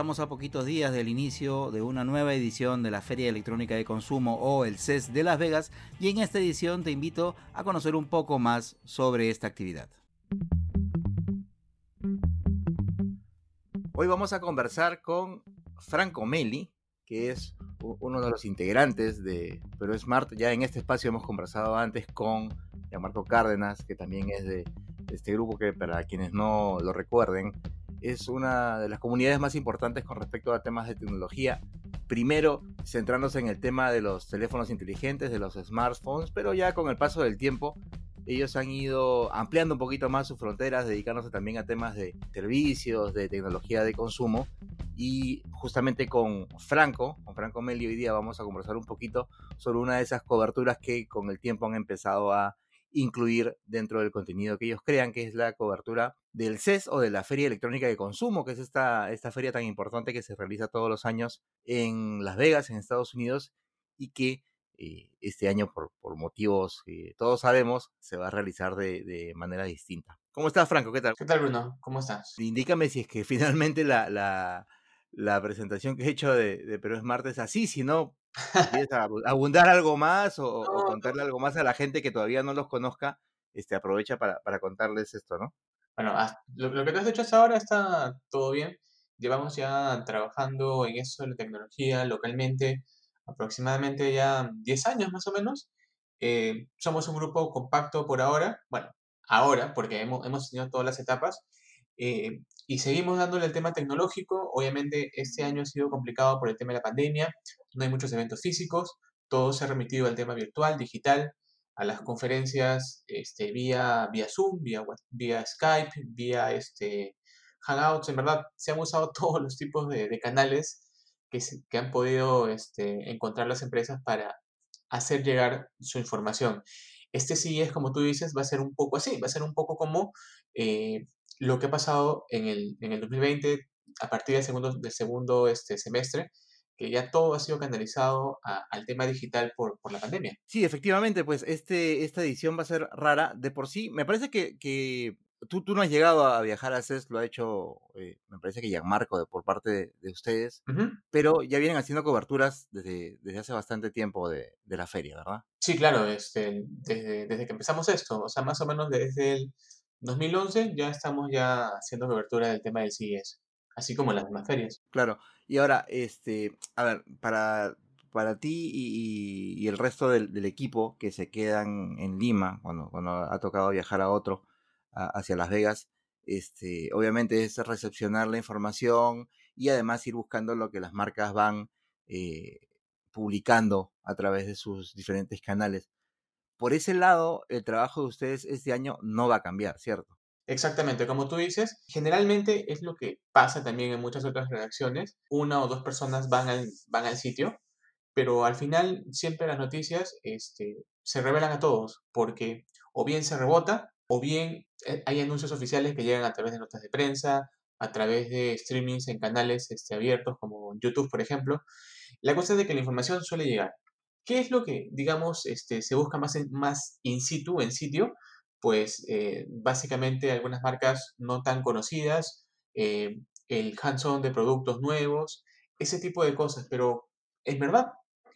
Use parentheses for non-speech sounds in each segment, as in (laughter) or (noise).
Estamos a poquitos días del inicio de una nueva edición de la Feria Electrónica de Consumo o el CES de Las Vegas y en esta edición te invito a conocer un poco más sobre esta actividad. Hoy vamos a conversar con Franco Meli, que es uno de los integrantes de Pero Smart. Ya en este espacio hemos conversado antes con Marco Cárdenas, que también es de este grupo que para quienes no lo recuerden, es una de las comunidades más importantes con respecto a temas de tecnología. Primero, centrándose en el tema de los teléfonos inteligentes, de los smartphones, pero ya con el paso del tiempo, ellos han ido ampliando un poquito más sus fronteras, dedicándose también a temas de servicios, de tecnología de consumo. Y justamente con Franco, con Franco Meli, hoy día vamos a conversar un poquito sobre una de esas coberturas que con el tiempo han empezado a incluir dentro del contenido que ellos crean, que es la cobertura del CES o de la Feria Electrónica de Consumo, que es esta, esta feria tan importante que se realiza todos los años en Las Vegas, en Estados Unidos, y que eh, este año, por, por, motivos que todos sabemos, se va a realizar de, de, manera distinta. ¿Cómo estás, Franco? ¿Qué tal? ¿Qué tal, Bruno? ¿Cómo estás? Indícame si es que (laughs) finalmente la, la, la presentación que he hecho de, de Perú es martes así, si no, ¿Quieres abundar algo más o, o, contarle algo más a la gente que todavía no los conozca? Este, aprovecha para, para contarles esto, ¿no? Bueno, lo, lo, que te has hecho hasta ahora está todo bien. Llevamos ya trabajando en eso de la tecnología localmente aproximadamente ya 10 años más o menos. Eh, somos un grupo compacto por ahora, bueno, ahora, porque hemos, hemos tenido todas las etapas, eh, y seguimos dándole el tema tecnológico. Obviamente este año ha sido complicado por el tema de la pandemia, no hay muchos eventos físicos, todo se ha remitido al tema virtual, digital, a las conferencias este, vía, vía Zoom, vía, vía Skype, vía este, Hangouts. En verdad, se han usado (laughs) todos los tipos de, de canales que, se, que, han podido este, encontrar las empresas para hacer llegar su información. Este sí es, como tú dices, va a ser un poco así, va a ser un poco como eh, lo que ha pasado en el, en el 2020 a partir del segundo, del segundo este, semestre, que ya todo ha sido canalizado a, al tema digital por, por, la pandemia. Sí, efectivamente, pues este, esta edición va a ser rara de por sí. Me parece que, que tú, tú no has llegado a viajar a CES, lo ha hecho, eh, me parece que Gianmarco de, por parte de, de ustedes, uh -huh. pero ya vienen haciendo coberturas desde, desde hace bastante tiempo de, de la feria, ¿verdad? Sí, claro, este, desde, desde que empezamos esto, o sea, más o menos desde el 2011 ya estamos ya haciendo cobertura del tema del CES, así como las demás ferias. Claro, y ahora, este, a ver, para, para ti y, el resto del, equipo que se quedan en Lima, cuando, cuando ha tocado viajar a otro, hacia Las Vegas, este, obviamente es recepcionar la información y además ir buscando lo que las marcas van eh, publicando a través de sus diferentes canales por ese lado, el trabajo de ustedes este año no va a cambiar, ¿cierto? Exactamente, como tú dices, generalmente es lo que pasa también en muchas otras redacciones. Una o dos personas van al, van al sitio, pero al final siempre las noticias este, se revelan a todos, porque o bien se rebota, o bien eh, hay anuncios oficiales que llegan a través de notas de prensa, a través de streamings en canales este, abiertos como YouTube, por ejemplo. La cosa es de que la información suele llegar. ¿Qué es lo que, digamos, este, se busca más, en, más in situ, en sitio? Pues eh, básicamente algunas marcas no tan conocidas, eh, el hands-on de productos nuevos, ese tipo de cosas. Pero en verdad,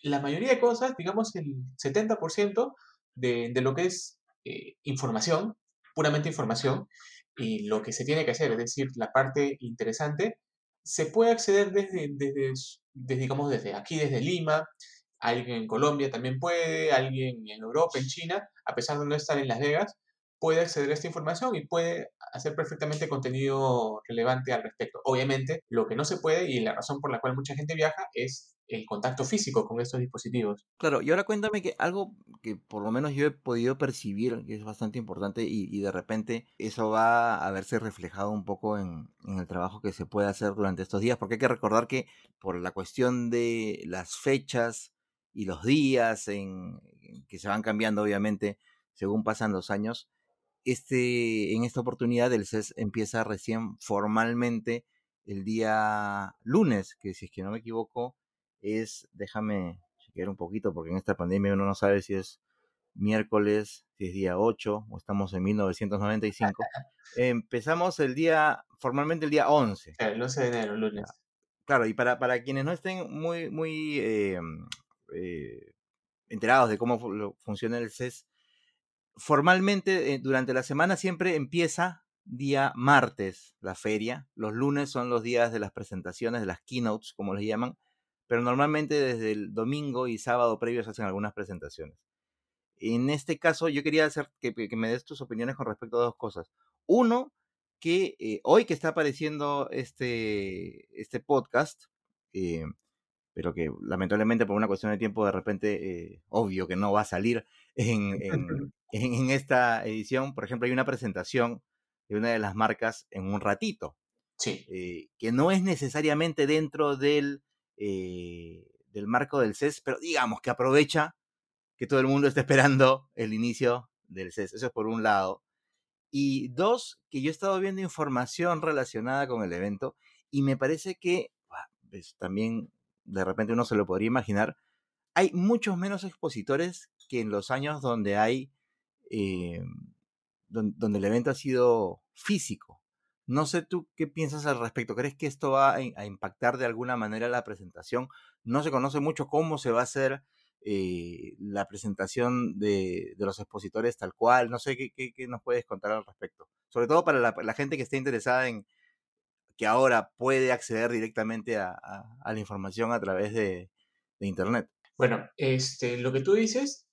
la mayoría de cosas, digamos el 70% de, de lo que es eh, información, puramente información, y lo que se tiene que hacer, es decir, la parte interesante, se puede acceder desde, desde, desde digamos, desde aquí, desde Lima, alguien en Colombia también puede, alguien en Europa, en China, a pesar de no estar en Las Vegas, puede acceder a esta información y puede hacer perfectamente contenido relevante al respecto. Obviamente, lo que no se puede y la razón por la cual mucha gente viaja es el contacto físico con estos dispositivos. Claro, y ahora cuéntame que algo que por lo menos yo he podido percibir, que es bastante importante, y, de repente eso va a verse reflejado un poco en, en, el trabajo que se puede hacer durante estos días, porque hay que recordar que por la cuestión de las fechas y los días en, que se van cambiando obviamente según pasan los años, este, en esta oportunidad el CES empieza recién formalmente el día lunes, que si es que no me equivoco, es, déjame chequear un poquito, porque en esta pandemia uno no sabe si es miércoles, si es día 8 o estamos en 1995. (laughs) Empezamos el día, formalmente el día 11. El 11 de enero, lunes. Claro, y para, para quienes no estén muy, muy eh, eh, enterados de cómo funciona el CES, formalmente eh, durante la semana siempre empieza día martes la feria. Los lunes son los días de las presentaciones, de las keynotes, como les llaman, pero normalmente desde el domingo y sábado previos hacen algunas presentaciones. En este caso, yo quería hacer que, me des tus opiniones con respecto a dos cosas. Uno, que eh, hoy que está apareciendo este, este podcast, eh, pero que lamentablemente por una cuestión de tiempo de repente, obvio que no va a salir (laughs) en, en, esta edición, por ejemplo, hay una presentación de una de las marcas en un ratito. Sí. Eh, que no es necesariamente dentro del, eh, del marco del CES, pero digamos que aprovecha que todo el mundo está esperando el inicio del CES. Eso es por un lado. Y dos, que yo he estado viendo información relacionada con el evento y me parece que pues, también de repente uno se lo podría imaginar, hay muchos menos expositores que en los años donde hay eh, donde, el evento ha sido físico. No sé tú qué piensas al respecto. ¿Crees que esto va a, impactar de alguna manera la presentación? No se conoce mucho cómo se va a hacer eh, la presentación de, los expositores tal cual. No sé qué, nos puedes contar al respecto. Sobre todo para la, gente que esté interesada en que ahora puede acceder directamente a, la información a través de, Internet. Bueno, este, lo que tú dices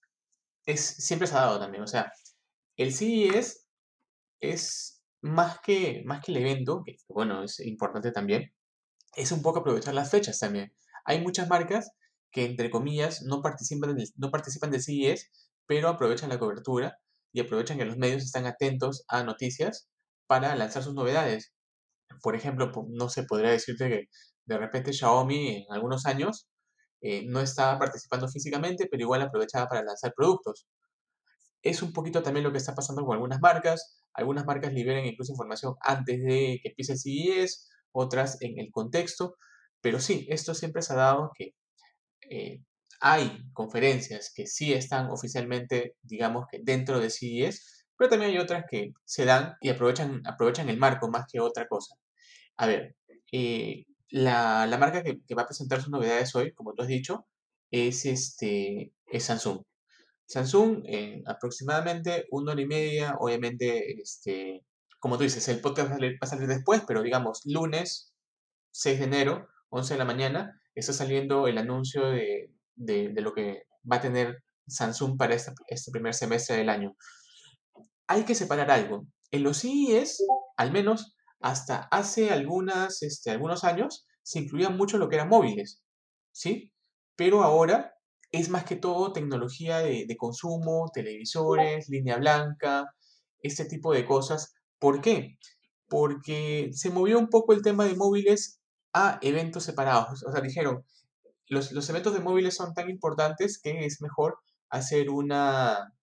es, siempre se ha dado también. O sea, el CES es más que, más que el evento, que bueno, es importante también, es un poco aprovechar las fechas también. Hay muchas marcas que, entre comillas, no participan, del, no participan del CES, pero aprovechan la cobertura y aprovechan que los medios están atentos a noticias para lanzar sus novedades. Por ejemplo, no se podría decirte que de repente Xiaomi en algunos años eh, no estaba participando físicamente, pero igual aprovechaba para lanzar productos. Es un poquito también lo que está pasando con algunas marcas. Algunas marcas liberan incluso información antes de que empiece el CES, otras en el contexto. Pero sí, esto siempre se ha dado que eh, hay conferencias que sí están oficialmente, digamos que dentro de CES, pero también hay otras que se dan y aprovechan, aprovechan el marco más que otra cosa. A ver, eh, la, marca que, va a presentar sus novedades hoy, como tú has dicho, es, este, es Samsung. Samsung en aproximadamente una hora y media, obviamente, este, como tú dices, el podcast va a, salir, después, pero digamos, lunes 6 de enero, 11 de la mañana, está saliendo el anuncio de, lo que va a tener Samsung para este, este, primer semestre del año. Hay que separar algo. En los CES, al menos, hasta hace este, algunos años se incluía mucho lo que eran móviles, ¿sí? Pero ahora es más que todo tecnología de, consumo, televisores, línea blanca, este tipo de cosas. ¿Por qué? Porque se movió un poco el tema de móviles a eventos separados. O sea, dijeron, los, los eventos de móviles son tan importantes que es mejor hacer una,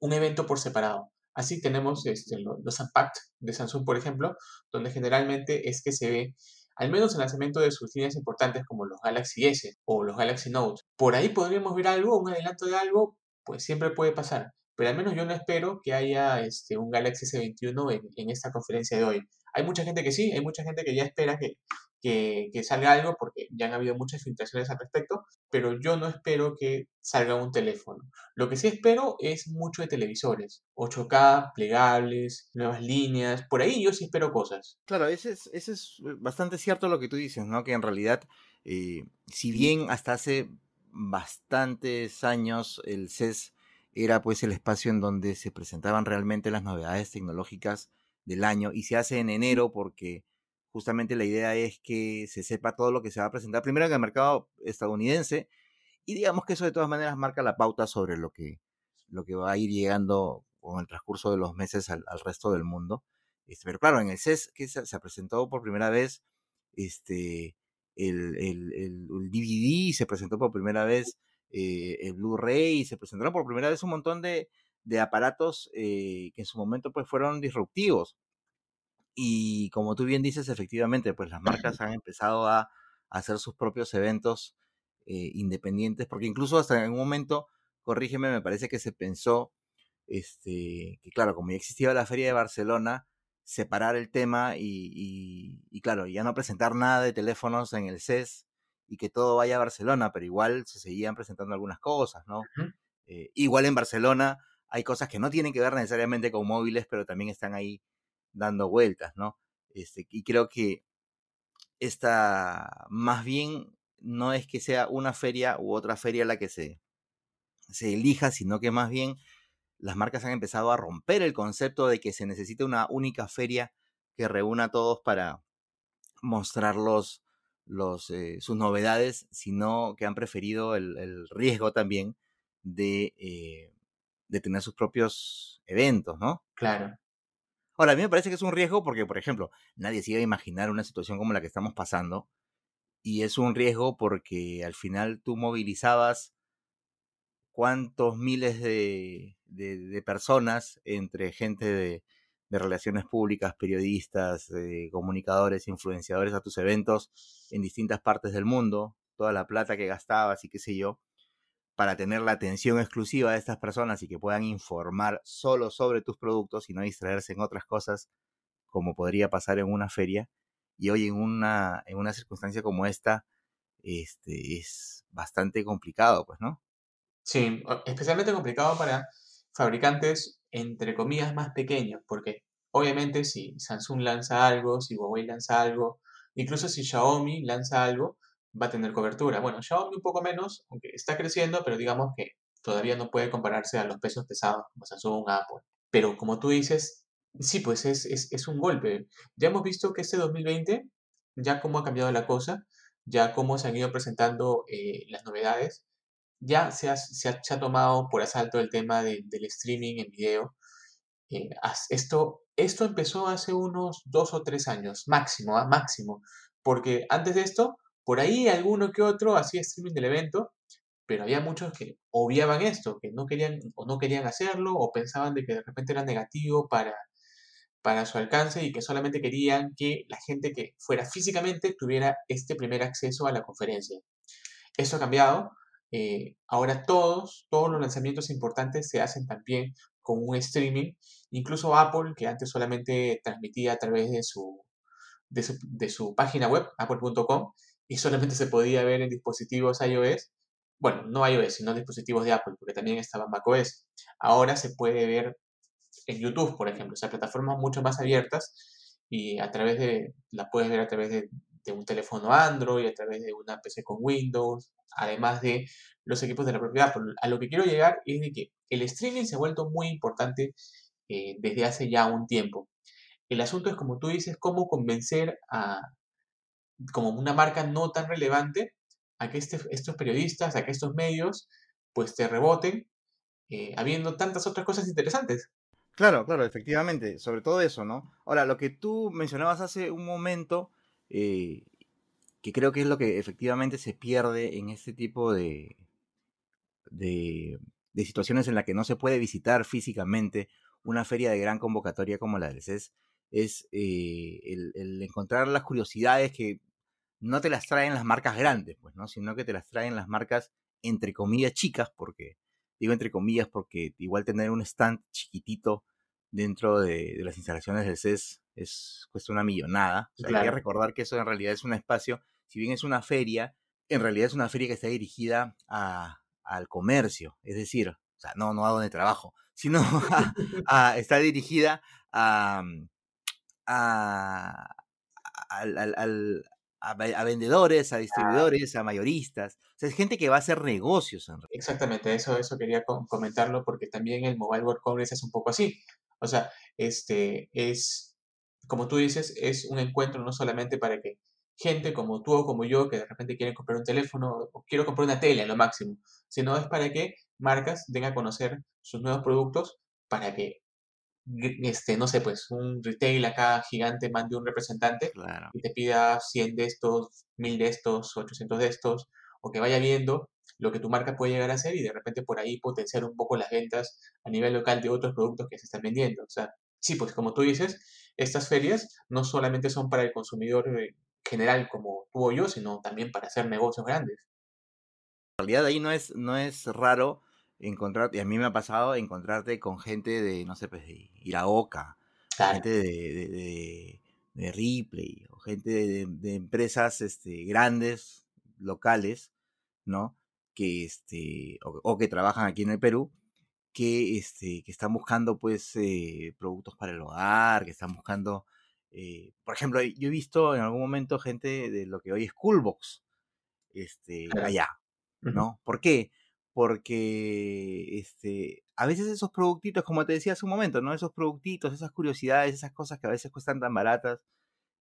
un evento por separado. Así tenemos este, los Unpacked de Samsung, por ejemplo, donde generalmente es que se ve, al menos el lanzamiento de sus líneas importantes como los Galaxy S o los Galaxy Note. Por ahí podríamos ver algo, un adelanto de algo, pues siempre puede pasar. Pero al menos yo no espero que haya este, un Galaxy S21 en, en esta conferencia de hoy. Hay mucha gente que sí, hay mucha gente que ya espera que, que, salga algo, porque ya han habido muchas filtraciones al respecto, pero yo no espero que salga un teléfono. Lo que sí espero es mucho de televisores, 8K, plegables, nuevas líneas, por ahí yo sí espero cosas. Claro, ese es, ese es bastante cierto lo que tú dices, ¿no? Que en realidad, eh, si bien hasta hace bastantes años el CES era pues el espacio en donde se presentaban realmente las novedades tecnológicas del año y se hace en enero porque justamente la idea es que se sepa todo lo que se va a presentar primero en el mercado estadounidense y digamos que eso de todas maneras marca la pauta sobre lo que, lo que va a ir llegando con el transcurso de los meses al, resto del mundo. Este, pero claro, en el CES que se, presentó por primera vez este, el, el, el, DVD, se presentó por primera vez eh, el Blu-ray, se presentaron por primera vez un montón de, de aparatos eh, que en su momento pues fueron disruptivos. Y como tú bien dices, efectivamente, pues las marcas han empezado a, hacer sus propios eventos eh, independientes, porque incluso hasta en un momento, corrígeme, me parece que se pensó este, que claro, como ya existía la feria de Barcelona, separar el tema y, y, claro, ya no presentar nada de teléfonos en el CES y que todo vaya a Barcelona, pero igual se seguían presentando algunas cosas, ¿no? Eh, igual en Barcelona hay cosas que no tienen que ver necesariamente con móviles, pero también están ahí dando vueltas, ¿no? Este, y creo que esta, más bien, no es que sea una feria u otra feria la que se, se elija, sino que más bien las marcas han empezado a romper el concepto de que se necesita una única feria que reúna a todos para mostrar los, eh, sus novedades, sino que han preferido el, riesgo también de, eh, de tener sus propios eventos, ¿no? Claro. Ahora, a mí me parece que es un riesgo porque, por ejemplo, nadie se iba a imaginar una situación como la que estamos pasando. Y es un riesgo porque al final tú movilizabas cuántos miles de, de, personas entre gente de, de relaciones públicas, periodistas, eh, comunicadores, influenciadores a tus eventos en distintas partes del mundo, toda la plata que gastabas y qué sé yo, para tener la atención exclusiva de estas personas y que puedan informar solo sobre tus productos y no distraerse en otras cosas como podría pasar en una feria. Y hoy en una, en una circunstancia como esta, este, es bastante complicado, pues, ¿no? Sí, especialmente complicado para fabricantes, entre comillas, más pequeños, porque obviamente si Samsung lanza algo, si Huawei lanza algo, incluso si Xiaomi lanza algo, va a tener cobertura. Bueno, Xiaomi un poco menos, aunque está creciendo, pero digamos que todavía no puede compararse a los pesos pesados como Samsung, Apple. Pero como tú dices, sí, pues es, es, un golpe. Ya hemos visto que este 2020, ya cómo ha cambiado la cosa, ya cómo se han ido presentando eh, las novedades, ya se ha, se, ha, tomado por asalto el tema del streaming en video. Eh, esto, esto empezó hace unos dos o tres años, máximo, ¿ah? máximo, porque antes de esto, por ahí alguno que otro hacía streaming del evento, pero había muchos que obviaban esto, que no querían o no querían hacerlo o pensaban de que de repente era negativo para, para su alcance y que solamente querían que la gente que fuera físicamente tuviera este primer acceso a la conferencia. Esto ha cambiado, eh, ahora todos, todos los lanzamientos importantes se hacen también con un streaming. Incluso Apple, que antes solamente transmitía a través de su, de su, página web, apple.com, y solamente se podía ver en dispositivos iOS. Bueno, no iOS, sino dispositivos de Apple, porque también estaba macOS. Ahora se puede ver en YouTube, por ejemplo, o sea, plataformas mucho más abiertas y a través de, la puedes ver a través de, un teléfono Android, a través de una PC con Windows, además de los equipos de la propiedad. A lo que quiero llegar es de que el streaming se ha vuelto muy importante eh, desde hace ya un tiempo. El asunto es, como tú dices, cómo convencer a, como una marca no tan relevante, a que este, estos periodistas, a que estos medios, pues te reboten, eh, habiendo tantas otras cosas interesantes. Claro, claro, efectivamente, sobre todo eso, ¿no? Ahora, lo que tú mencionabas hace un momento, eh, que creo que es lo que efectivamente se pierde en este tipo de, de, situaciones en las que no se puede visitar físicamente una feria de gran convocatoria como la del CES, es eh, el, encontrar las curiosidades que no te las traen las marcas grandes, pues, ¿no? Sino que te las traen las marcas entre comillas chicas, porque, digo entre comillas, porque igual tener un stand chiquitito dentro de, las instalaciones del CES es, cuesta una millonada. Hay que recordar que eso en realidad es un espacio, si bien es una feria, en realidad es una feria que está dirigida al comercio, es decir, o sea, no, no a donde trabajo, (laughs) sino está dirigida a, al, a, a vendedores, a distribuidores, a mayoristas. O sea, es gente que va a hacer negocios. En realidad. Exactamente, eso, eso quería comentarlo porque también el Mobile World Congress es un poco así. O sea, este es, como tú dices, es un encuentro no solamente para que gente como tú o como yo que de repente quieren comprar un teléfono o quiero comprar una tele a lo máximo, sino es para que marcas den a conocer sus nuevos productos para que este, no sé, pues un retail acá gigante mande un representante y te pida 100 de estos, 1000 de estos, 800 de estos, o que vaya viendo lo que tu marca puede llegar a hacer y de repente por ahí potenciar un poco las ventas a nivel local de otros productos que se están vendiendo. O sea, sí, pues como tú dices, estas ferias no solamente son para el consumidor eh, general como tú o yo, sino también para hacer negocios grandes. En realidad ahí no es, no es raro encontrarte, y a mí me ha pasado encontrarte con gente de, no sé, pues de Iraoka, gente de, de, Ripley, o gente de, empresas este, grandes, locales, ¿no? Que, este, o, que trabajan aquí en el Perú, que, este, que están buscando, pues, eh, productos para el hogar, que están buscando, eh, por ejemplo, yo he visto en algún momento gente de lo que hoy es Coolbox, este, allá, ¿no? ¿Por qué? Porque este, a veces esos productitos, como te decía hace un momento, ¿no? Esos productitos, esas curiosidades, esas cosas que a veces cuestan tan baratas,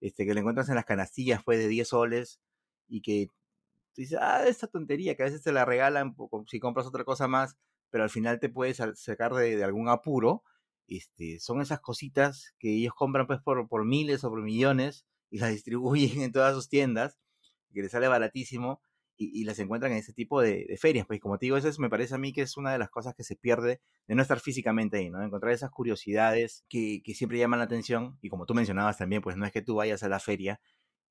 este, que le encuentras en las canastillas pues de 10 soles y que tú dices, ah, esta tontería, que a veces te la regalan si compras otra cosa más, pero al final te puedes sacar de, algún apuro, este, son esas cositas que ellos compran pues por, por miles o por millones y las distribuyen (laughs) en todas sus tiendas, que les sale baratísimo y, las encuentran en ese tipo de, ferias. Pues como te digo, eso me parece a mí que es una de las cosas que se pierde de no estar físicamente ahí, ¿no? encontrar esas curiosidades que, siempre llaman la atención y como tú mencionabas también, pues no es que tú vayas a la feria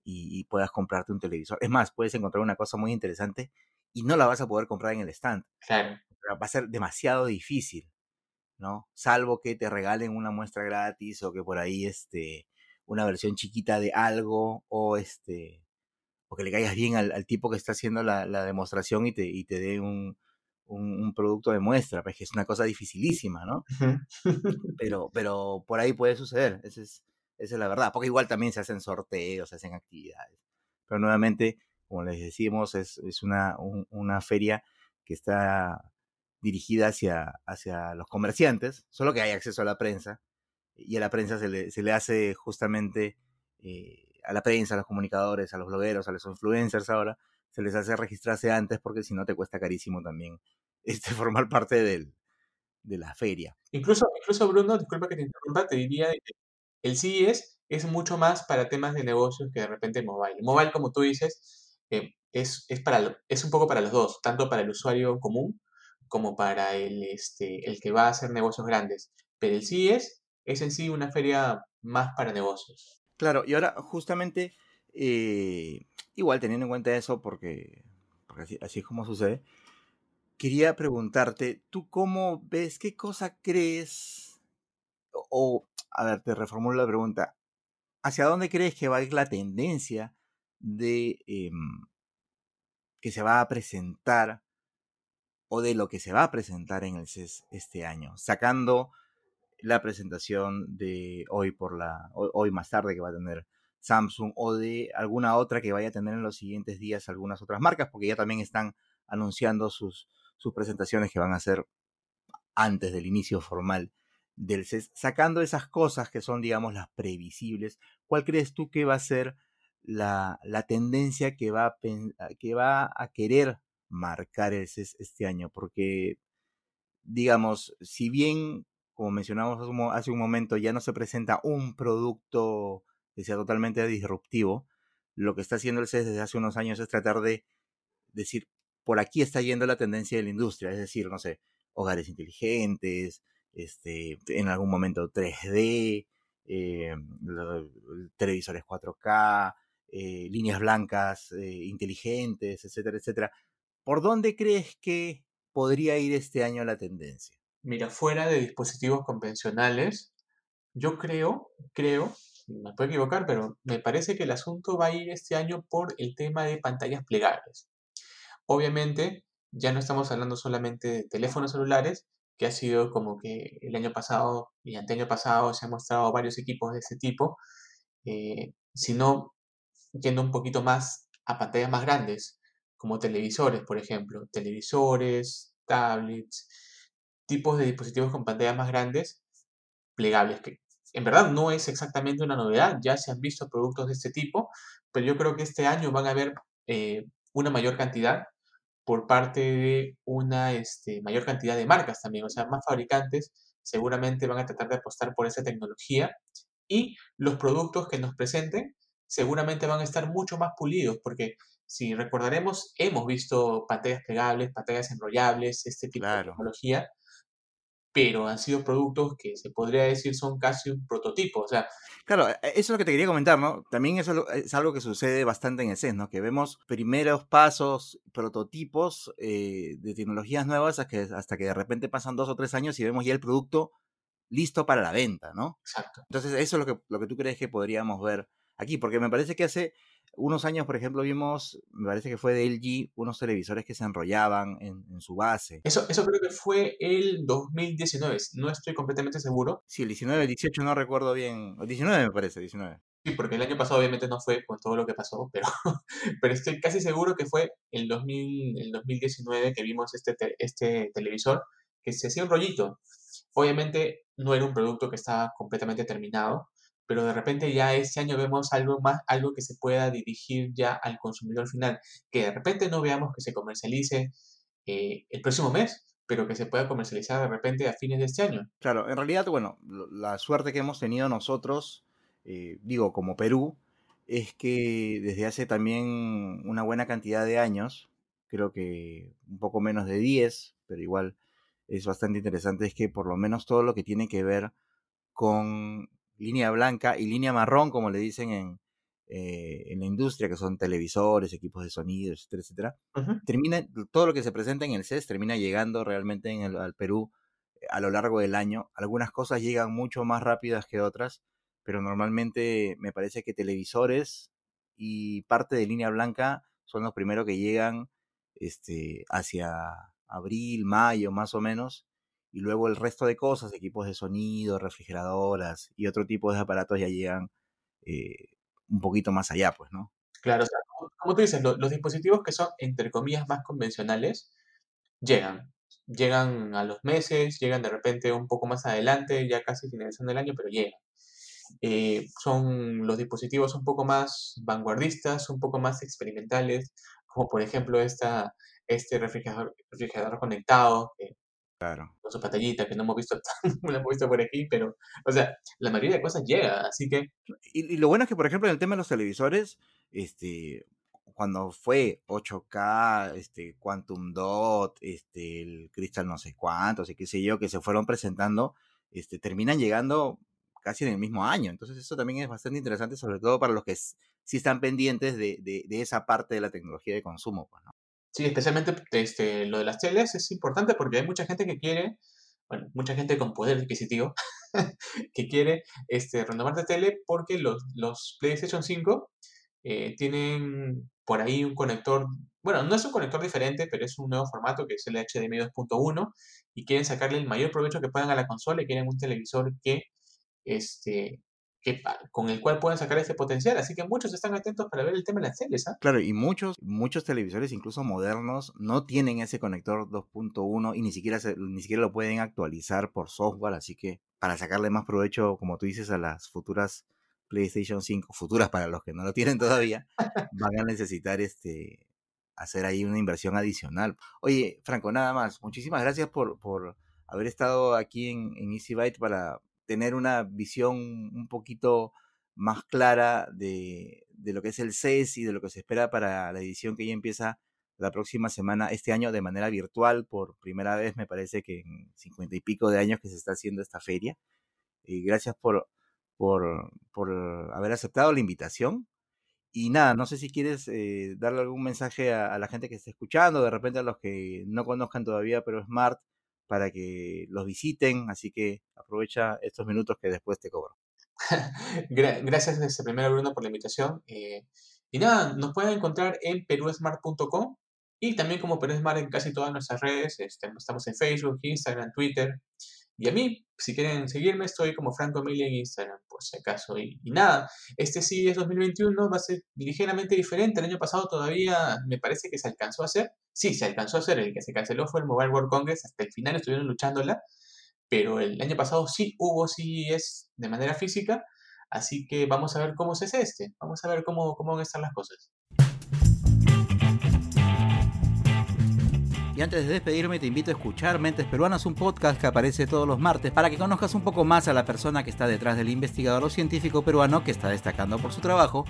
y, puedas comprarte un televisor. Es más, puedes encontrar una cosa muy interesante y no la vas a poder comprar en el stand. Claro. Va a ser demasiado difícil, ¿no? Salvo que te regalen una muestra gratis o que por ahí, este, una versión chiquita de algo o este o que le caigas bien al, tipo que está haciendo la, demostración y te, y te dé un, producto de muestra, pues que es una cosa dificilísima, ¿no? (laughs) pero, pero por ahí puede suceder, esa es, esa es la verdad, porque igual también se hacen sorteos, se hacen actividades. Pero nuevamente, como les decimos, es, es una, una feria que está dirigida hacia, hacia los comerciantes, solo que hay acceso a la prensa, y a la prensa se le, se le hace justamente eh, a la prensa, a los comunicadores, a los blogueros, a los influencers ahora, se les hace registrarse antes porque si no te cuesta carísimo también (laughs) este, formar parte del, de la feria. Incluso, incluso Bruno, disculpa que te interrumpa, te diría que el CES es mucho más para temas de negocios que de repente mobile. Mobile, como tú dices, eh, es, es, para, es un poco para los dos, tanto para el usuario común como para el, este, el que va a hacer negocios grandes. Pero el CES es en sí una feria más para negocios. Claro, y ahora justamente, eh, igual teniendo en cuenta eso, porque, así, es como sucede, quería preguntarte, ¿tú cómo ves, qué cosa crees? O, a ver, te reformulo la pregunta, ¿hacia dónde crees que va a ir la tendencia de em, que se va a presentar o de lo que se va a presentar en el CES este año? Sacando la presentación de hoy por la hoy más tarde que va a tener Samsung o de alguna otra que vaya a tener en los siguientes días algunas otras marcas porque ya también están anunciando sus, sus presentaciones que van a ser antes del inicio formal del CES, sacando esas cosas que son digamos las previsibles, ¿cuál crees tú que va a ser la, la tendencia que va, a, que va a querer marcar el CES este año? Porque digamos, si bien como mencionamos hace un momento, ya no se presenta un producto que sea totalmente disruptivo. Lo que está haciendo el CES desde hace unos años es tratar de decir, por aquí está yendo la tendencia de la industria, es decir, no sé, hogares inteligentes, este, en algún momento 3D, eh, televisores 4K, eh, líneas blancas eh, inteligentes, etcétera, etcétera. ¿Por dónde crees que podría ir este año la tendencia? Mira, fuera de dispositivos convencionales, yo creo, creo, me puedo equivocar, pero me parece que el asunto va a ir este año por el tema de pantallas plegables. Obviamente, ya no estamos hablando solamente de teléfonos celulares, que ha sido como que el año pasado y anteaño pasado se han mostrado varios equipos de ese tipo, eh, sino yendo un poquito más a pantallas más grandes, como televisores, por ejemplo, televisores, tablets, tipos de dispositivos con pantallas más grandes, plegables, que en verdad no es exactamente una novedad, ya se han visto productos de este tipo, pero yo creo que este año van a haber eh, una mayor cantidad por parte de una este, mayor cantidad de marcas también, o sea, más fabricantes seguramente van a tratar de apostar por esa tecnología y los productos que nos presenten seguramente van a estar mucho más pulidos, porque si recordaremos, hemos visto pantallas plegables, pantallas enrollables, este tipo de tecnología, pero han sido productos que se podría decir son casi un prototipo, o sea... Claro, e, eso es lo que te quería comentar, ¿no? También eso es algo que sucede bastante en el CES, ¿no? Que vemos primeros pasos, prototipos eh, de tecnologías nuevas hasta que, hasta que de repente pasan dos o tres años y vemos ya el producto listo para la venta, ¿no? Exacto. Entonces, eso es lo que, lo que tú crees que podríamos ver aquí, porque me parece que hace unos años, por ejemplo, vimos, me parece que fue de LG, unos televisores que se enrollaban en, su base. Eso, eso creo que fue el 2019, no estoy completamente seguro. Sí, el 19, el 18 no recuerdo bien, el 19 me parece, 19. Sí, porque el año pasado obviamente no fue con todo lo que pasó, pero, (laughs) pero estoy casi seguro que fue el, 2000, el 2019 que vimos este, este televisor que se hacía un rollito. Obviamente no era un producto que estaba completamente terminado, pero de repente ya este año vemos algo más, algo que se pueda dirigir ya al consumidor final, que de repente no veamos que se comercialice eh, el próximo mes, pero que se pueda comercializar de repente a fines de este año. Claro, en realidad, bueno, la suerte que hemos tenido nosotros, eh, digo, como Perú, es que desde hace también una buena cantidad de años, creo que un poco menos de 10, pero igual es bastante interesante, es que por lo menos todo lo que tiene que ver con línea blanca y línea marrón, como le dicen en, eh, en la industria, que son televisores, equipos de sonido, etcétera, etcétera, termina, todo lo que se presenta en el CES termina llegando realmente en el, al Perú eh, a lo largo del año. Algunas cosas llegan mucho más rápidas que otras, pero normalmente me parece que televisores y parte de línea blanca son los primeros que llegan este, hacia abril, mayo más o menos, y luego el resto de cosas, equipos de sonido, refrigeradoras y otro tipo de aparatos ya llegan eh, un poquito más allá, pues, ¿no? Claro, o sea, como, tú dices, los dispositivos que son, entre comillas, más convencionales, llegan. Llegan a los meses, llegan de repente un poco más adelante, ya casi finalizando el año, pero llegan. Eh, son los dispositivos un poco más vanguardistas, un poco más experimentales, como por ejemplo esta, este refrigerador, refrigerador conectado, Claro. Con su pantallita, que no hemos visto, (laughs) no hemos visto por aquí, pero, o sea, la mayoría de cosas llega, así que... Y, lo bueno es que, por ejemplo, en el tema de los televisores, este, cuando fue 8K, este, Quantum Dot, este, el Crystal no sé cuántos, y qué sé yo, que se fueron presentando, este, terminan llegando casi en el mismo año. Entonces eso también es bastante interesante, sobre todo para los que sí están pendientes de, de, de esa parte de la tecnología de consumo, pues, ¿no? Sí, especialmente este, lo de las teles es importante porque hay mucha gente que quiere, bueno, mucha gente con poder adquisitivo (laughs) que quiere este, renovar de tele porque los, los PlayStation 5 eh, tienen por ahí un conector, bueno, no es un conector diferente, pero es un nuevo formato que es el HDMI 2.1 y quieren sacarle el mayor provecho que puedan a la consola y quieren un televisor que este, con el cual pueden sacar ese potencial. Así que muchos están atentos para ver el tema de las series. ¿ah? Claro, y muchos, muchos televisores, incluso modernos, no tienen ese conector 2.1 y ni siquiera, ni siquiera lo pueden actualizar por software. Así que para sacarle más provecho, como tú dices, a las futuras PlayStation 5, futuras para los que no lo tienen todavía, (laughs) van a necesitar este hacer ahí una inversión adicional. Oye, Franco, nada más. Muchísimas gracias por, por haber estado aquí en, en Easy Byte para tener una visión un poquito más clara de, lo que es el CES y de lo que se espera para la edición que ya empieza la próxima semana, este año de manera virtual, por primera vez me parece que en cincuenta y pico de años que se está haciendo esta feria. Y gracias por, por, por haber aceptado la invitación. Y nada, no sé si quieres eh, darle algún mensaje a, a, la gente que está escuchando, de repente a los que no conozcan todavía, pero Smart, para que los visiten, así que aprovecha estos minutos que después te cobro. (laughs) Gracias, este, primero Bruno, por la invitación. Eh, y nada, nos pueden encontrar en perusmart.com y también como Perú Smart en casi todas nuestras redes. Este, estamos en Facebook, Instagram, Twitter. Y a mí, si quieren seguirme, estoy como Franco Emilio en Instagram, por si acaso. Y, y, nada, este sí es 2021, va a ser ligeramente diferente. El año pasado todavía me parece que se alcanzó a hacer. Sí, se alcanzó a hacer. El que se canceló fue el Mobile World Congress. Hasta el final estuvieron luchándola. Pero el año pasado sí hubo, sí es de manera física. Así que vamos a ver cómo se hace este. Vamos a ver cómo, cómo van a estar las cosas. Y antes de despedirme, te invito a escuchar Mentes Peruanas, un podcast que aparece todos los martes para que conozcas un poco más a la persona que está detrás del investigador o científico peruano que está destacando por su trabajo.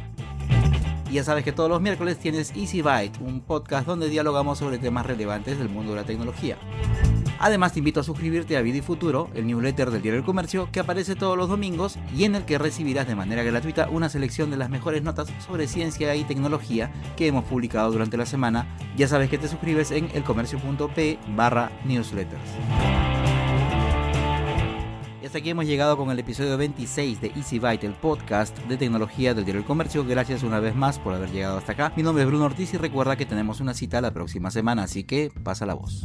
Y ya sabes que todos los miércoles tienes Easy Byte, un podcast donde dialogamos sobre temas relevantes del mundo de la tecnología. Además te invito a suscribirte a Vida y Futuro, el newsletter del Diario del Comercio, que aparece todos los domingos y en el que recibirás de manera gratuita una selección de las mejores notas sobre ciencia y tecnología que hemos publicado durante la semana. Ya sabes que te suscribes en elcomercio.p barra newsletters. Y hasta aquí hemos llegado con el episodio 26 de Easy Byte, el podcast de tecnología del Diario del Comercio. Gracias una vez más por haber llegado hasta acá. Mi nombre es Bruno Ortiz y recuerda que tenemos una cita la próxima semana, así que pasa la voz.